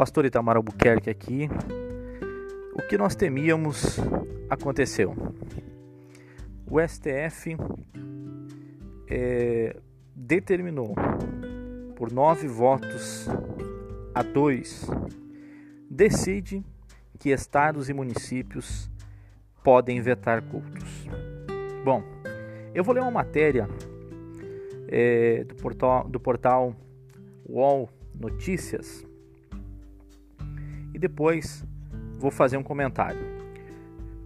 Pastor Itamar Albuquerque aqui. O que nós temíamos aconteceu. O STF é, determinou por nove votos a dois, decide que estados e municípios podem vetar cultos. Bom, eu vou ler uma matéria é, do, portal, do portal UOL Notícias e depois vou fazer um comentário.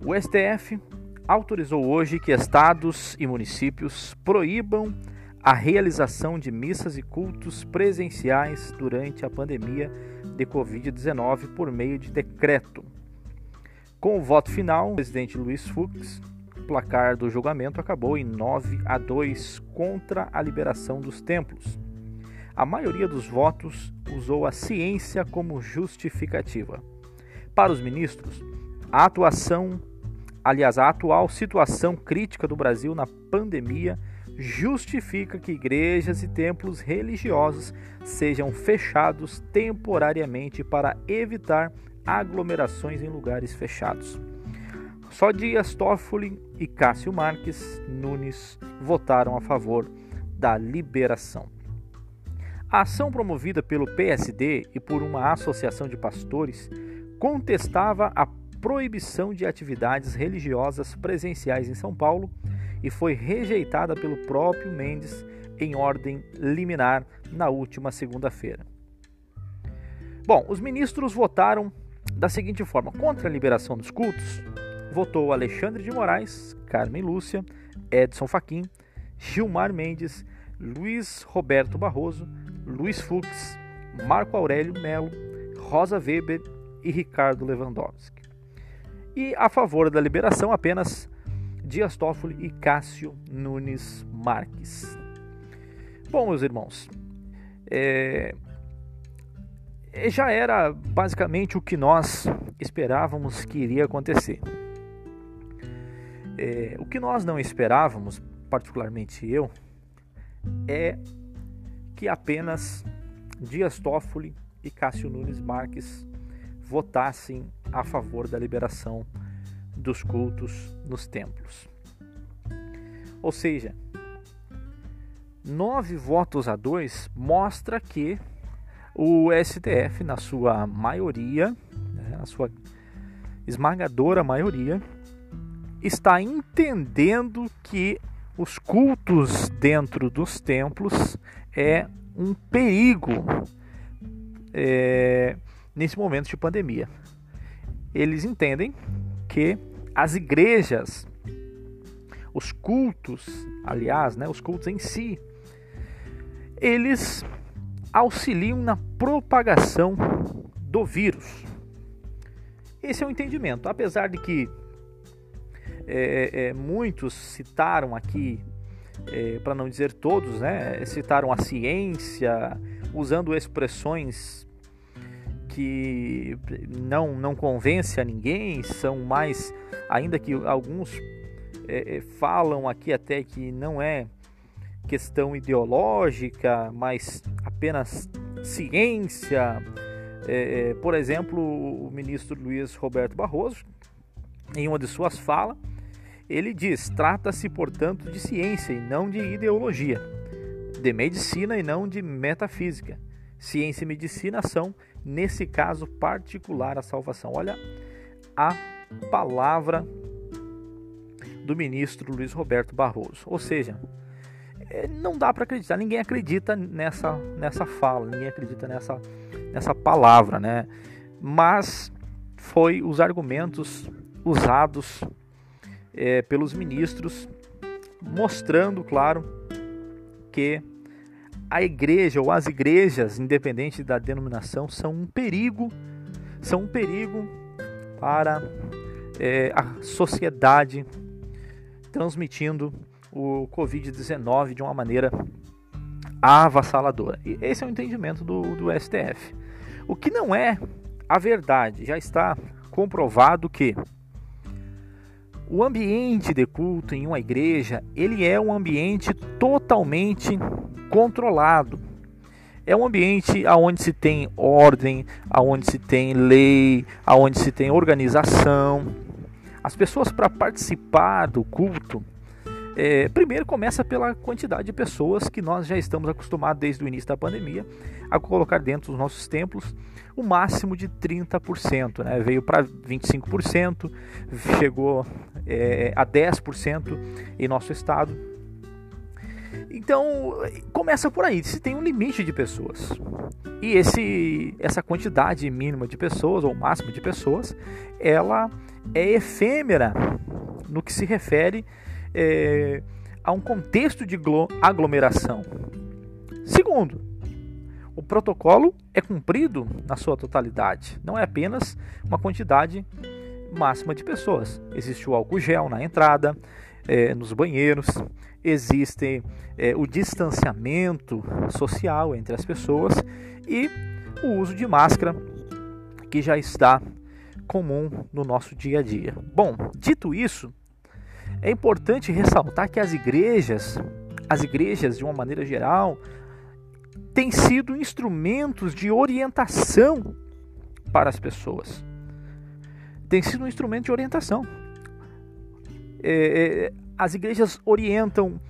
O STF autorizou hoje que estados e municípios proíbam a realização de missas e cultos presenciais durante a pandemia de Covid-19 por meio de decreto. Com o voto final, o presidente Luiz Fux, placar do julgamento acabou em 9 a 2 contra a liberação dos templos. A maioria dos votos usou a ciência como justificativa. Para os ministros, a atuação, aliás, a atual situação crítica do Brasil na pandemia justifica que igrejas e templos religiosos sejam fechados temporariamente para evitar aglomerações em lugares fechados. Só Dias Toffoli e Cássio Marques Nunes votaram a favor da liberação. A ação promovida pelo PSD e por uma associação de pastores contestava a proibição de atividades religiosas presenciais em São Paulo e foi rejeitada pelo próprio Mendes em ordem liminar na última segunda-feira. Bom, os ministros votaram da seguinte forma: contra a liberação dos cultos, votou Alexandre de Moraes, Carmen Lúcia, Edson Fachin, Gilmar Mendes, Luiz Roberto Barroso, Luiz Fux, Marco Aurélio Melo, Rosa Weber e Ricardo Lewandowski. E a favor da liberação apenas Dias Toffoli e Cássio Nunes Marques. Bom, meus irmãos, é, é, já era basicamente o que nós esperávamos que iria acontecer. É, o que nós não esperávamos, particularmente eu, é que apenas Dias Toffoli e Cássio Nunes Marques votassem a favor da liberação dos cultos nos templos. Ou seja, nove votos a dois mostra que o STF, na sua maioria, né, na sua esmagadora maioria, está entendendo que os cultos dentro dos templos é um perigo é, nesse momento de pandemia. Eles entendem que as igrejas, os cultos, aliás, né, os cultos em si, eles auxiliam na propagação do vírus. Esse é o entendimento. Apesar de que é, é, muitos citaram aqui, é, para não dizer todos, né, citaram a ciência, usando expressões que não, não convence a ninguém, são mais, ainda que alguns é, é, falam aqui até que não é questão ideológica, mas apenas ciência. É, é, por exemplo, o ministro Luiz Roberto Barroso, em uma de suas falas, ele diz: trata-se, portanto, de ciência e não de ideologia, de medicina e não de metafísica. Ciência e medicina são nesse caso particular, a salvação. Olha a palavra do ministro Luiz Roberto Barroso. Ou seja, é, não dá para acreditar, ninguém acredita nessa, nessa fala, ninguém acredita nessa, nessa palavra, né? Mas foi os argumentos usados é, pelos ministros, mostrando, claro, que a igreja ou as igrejas, independente da denominação, são um perigo, são um perigo para é, a sociedade, transmitindo o Covid-19 de uma maneira avassaladora. E esse é o entendimento do, do STF. O que não é a verdade, já está comprovado que o ambiente de culto em uma igreja, ele é um ambiente totalmente controlado. é um ambiente aonde se tem ordem, aonde se tem lei, aonde se tem organização. As pessoas para participar do culto, é, primeiro começa pela quantidade de pessoas que nós já estamos acostumados desde o início da pandemia a colocar dentro dos nossos templos o máximo de 30%, né? veio para 25%, chegou é, a 10% em nosso estado. Então começa por aí, se tem um limite de pessoas. E esse, essa quantidade mínima de pessoas, ou máxima de pessoas, ela é efêmera no que se refere é, a um contexto de aglomeração. Segundo, o protocolo é cumprido na sua totalidade, não é apenas uma quantidade máxima de pessoas. Existe o álcool gel na entrada, é, nos banheiros, existe é, o distanciamento social entre as pessoas e o uso de máscara que já está comum no nosso dia a dia. Bom, dito isso, é importante ressaltar que as igrejas, as igrejas de uma maneira geral, têm sido instrumentos de orientação para as pessoas. Tem sido um instrumento de orientação. É, é, as igrejas orientam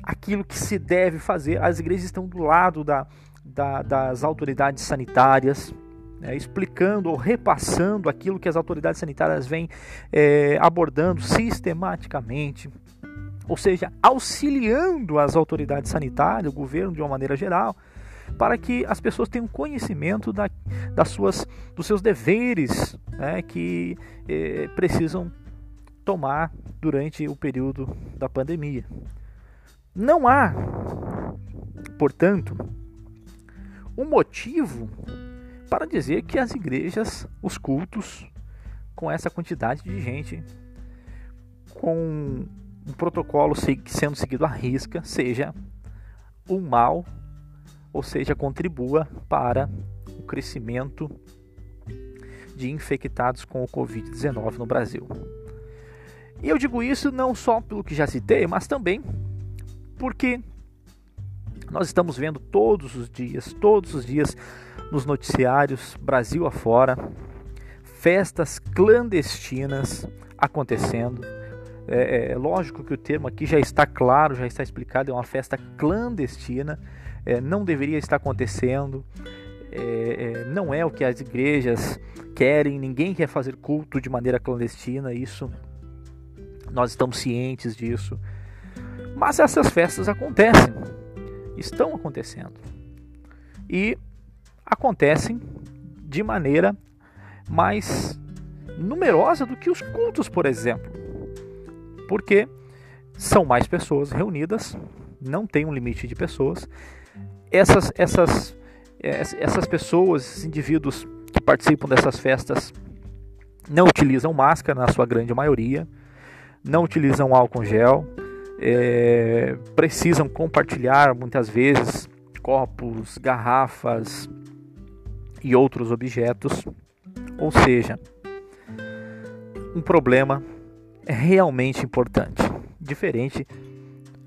aquilo que se deve fazer, as igrejas estão do lado da, da, das autoridades sanitárias, né, explicando ou repassando aquilo que as autoridades sanitárias vêm é, abordando sistematicamente ou seja, auxiliando as autoridades sanitárias, o governo de uma maneira geral, para que as pessoas tenham conhecimento da, das suas, dos seus deveres né, que eh, precisam tomar durante o período da pandemia. Não há, portanto, um motivo para dizer que as igrejas, os cultos, com essa quantidade de gente, com um protocolo sendo seguido à risca, seja um mal ou seja, contribua para o crescimento de infectados com o Covid-19 no Brasil. E eu digo isso não só pelo que já citei, mas também porque nós estamos vendo todos os dias, todos os dias nos noticiários, Brasil afora, festas clandestinas acontecendo. É, é, lógico que o termo aqui já está claro, já está explicado, é uma festa clandestina é, não deveria estar acontecendo, é, é, não é o que as igrejas querem, ninguém quer fazer culto de maneira clandestina, isso nós estamos cientes disso. Mas essas festas acontecem, estão acontecendo. E acontecem de maneira mais numerosa do que os cultos, por exemplo. Porque são mais pessoas reunidas, não tem um limite de pessoas, essas, essas, essas pessoas, esses indivíduos que participam dessas festas não utilizam máscara na sua grande maioria, não utilizam álcool gel, é, precisam compartilhar muitas vezes copos, garrafas e outros objetos, ou seja, um problema realmente importante, diferente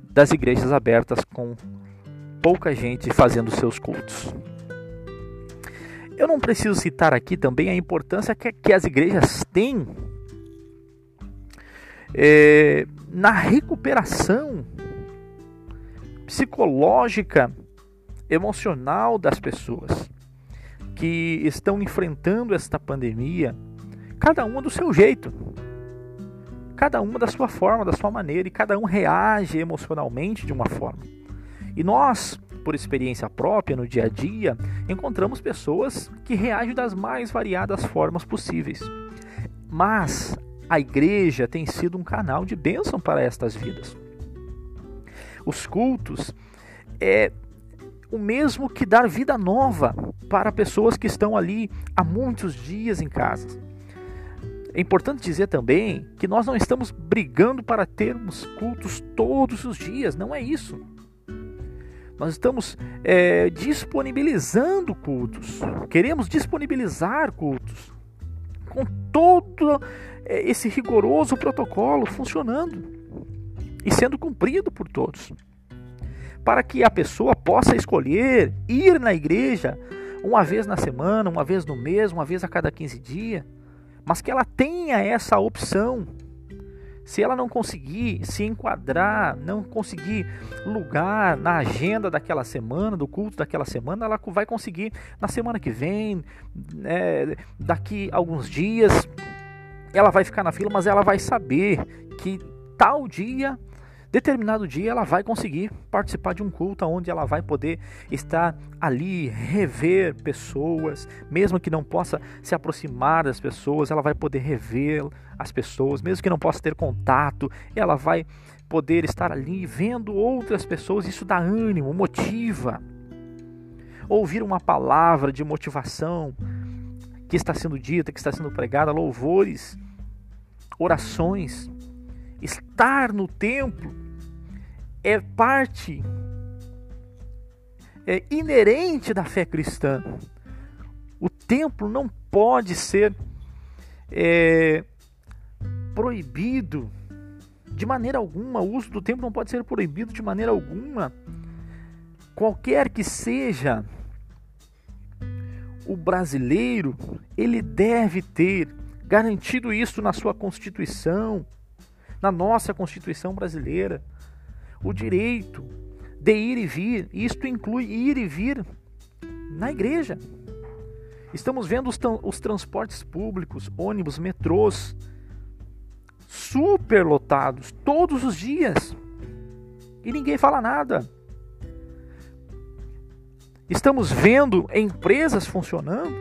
das igrejas abertas com pouca gente fazendo seus cultos. Eu não preciso citar aqui também a importância que, que as igrejas têm é, na recuperação psicológica, emocional das pessoas que estão enfrentando esta pandemia, cada uma do seu jeito, cada uma da sua forma, da sua maneira, e cada um reage emocionalmente de uma forma. E nós, por experiência própria no dia a dia, encontramos pessoas que reagem das mais variadas formas possíveis. Mas a igreja tem sido um canal de bênção para estas vidas. Os cultos é o mesmo que dar vida nova para pessoas que estão ali há muitos dias em casa. É importante dizer também que nós não estamos brigando para termos cultos todos os dias, não é isso. Nós estamos é, disponibilizando cultos, queremos disponibilizar cultos com todo é, esse rigoroso protocolo funcionando e sendo cumprido por todos, para que a pessoa possa escolher ir na igreja uma vez na semana, uma vez no mês, uma vez a cada 15 dias, mas que ela tenha essa opção. Se ela não conseguir se enquadrar, não conseguir lugar na agenda daquela semana, do culto daquela semana, ela vai conseguir na semana que vem, é, daqui alguns dias, ela vai ficar na fila, mas ela vai saber que tal dia determinado dia ela vai conseguir participar de um culto onde ela vai poder estar ali, rever pessoas, mesmo que não possa se aproximar das pessoas, ela vai poder rever as pessoas, mesmo que não possa ter contato, ela vai poder estar ali vendo outras pessoas, isso dá ânimo, motiva. Ouvir uma palavra de motivação que está sendo dita, que está sendo pregada, louvores, orações, estar no templo é parte é inerente da fé cristã. O templo não pode ser é, proibido de maneira alguma. O uso do templo não pode ser proibido de maneira alguma. Qualquer que seja o brasileiro, ele deve ter garantido isso na sua Constituição, na nossa Constituição brasileira o direito de ir e vir. Isto inclui ir e vir na igreja. Estamos vendo os, os transportes públicos, ônibus, metrôs, super lotados todos os dias. E ninguém fala nada. Estamos vendo empresas funcionando,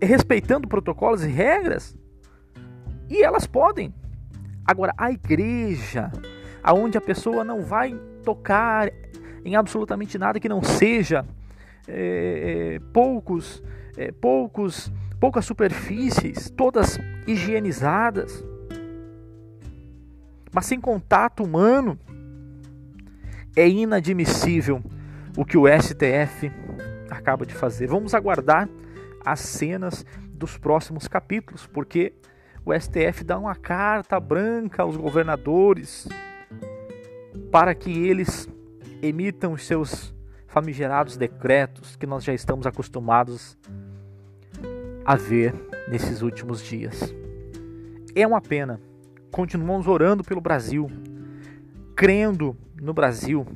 respeitando protocolos e regras, e elas podem. Agora, a igreja aonde a pessoa não vai tocar em absolutamente nada que não seja é, é, poucos, é, poucos, poucas superfícies, todas higienizadas, mas sem contato humano, é inadmissível o que o STF acaba de fazer. Vamos aguardar as cenas dos próximos capítulos, porque o STF dá uma carta branca aos governadores para que eles emitam os seus famigerados decretos que nós já estamos acostumados a ver nesses últimos dias. É uma pena. Continuamos orando pelo Brasil, crendo no Brasil,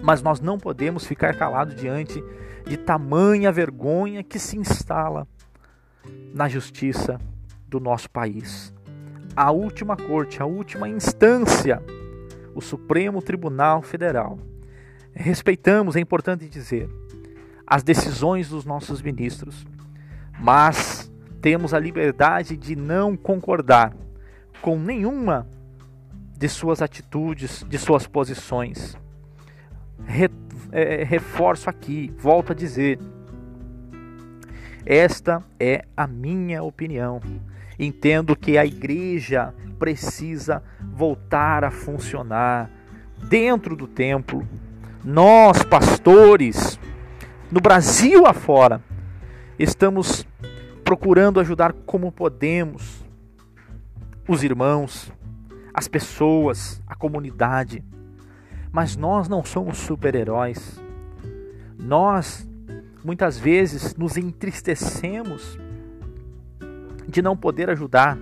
mas nós não podemos ficar calados diante de tamanha vergonha que se instala na justiça do nosso país. A última corte, a última instância o Supremo Tribunal Federal. Respeitamos, é importante dizer, as decisões dos nossos ministros, mas temos a liberdade de não concordar com nenhuma de suas atitudes, de suas posições. Re, é, reforço aqui, volto a dizer, esta é a minha opinião. Entendo que a igreja precisa voltar a funcionar dentro do templo. Nós, pastores, no Brasil afora, estamos procurando ajudar como podemos os irmãos, as pessoas, a comunidade. Mas nós não somos super-heróis. Nós muitas vezes nos entristecemos de não poder ajudar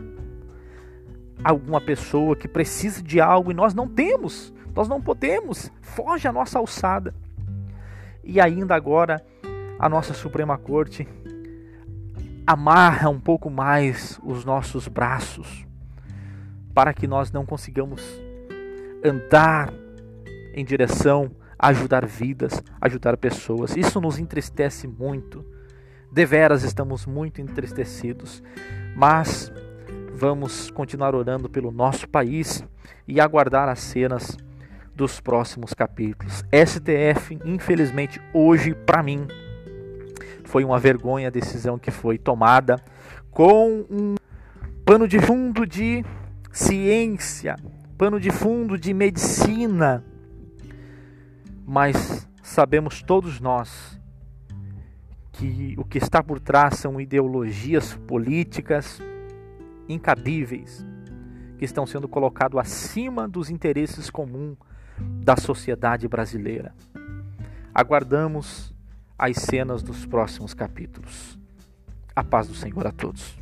alguma pessoa que precisa de algo e nós não temos, nós não podemos, foge a nossa alçada. E ainda agora a nossa Suprema Corte amarra um pouco mais os nossos braços para que nós não consigamos andar em direção a ajudar vidas, ajudar pessoas. Isso nos entristece muito. Deveras estamos muito entristecidos, mas vamos continuar orando pelo nosso país e aguardar as cenas dos próximos capítulos. STF, infelizmente, hoje para mim foi uma vergonha a decisão que foi tomada com um pano de fundo de ciência, pano de fundo de medicina. Mas sabemos todos nós que o que está por trás são ideologias políticas, incabíveis que estão sendo colocados acima dos interesses comuns da sociedade brasileira. Aguardamos as cenas dos próximos capítulos. A paz do Senhor a todos.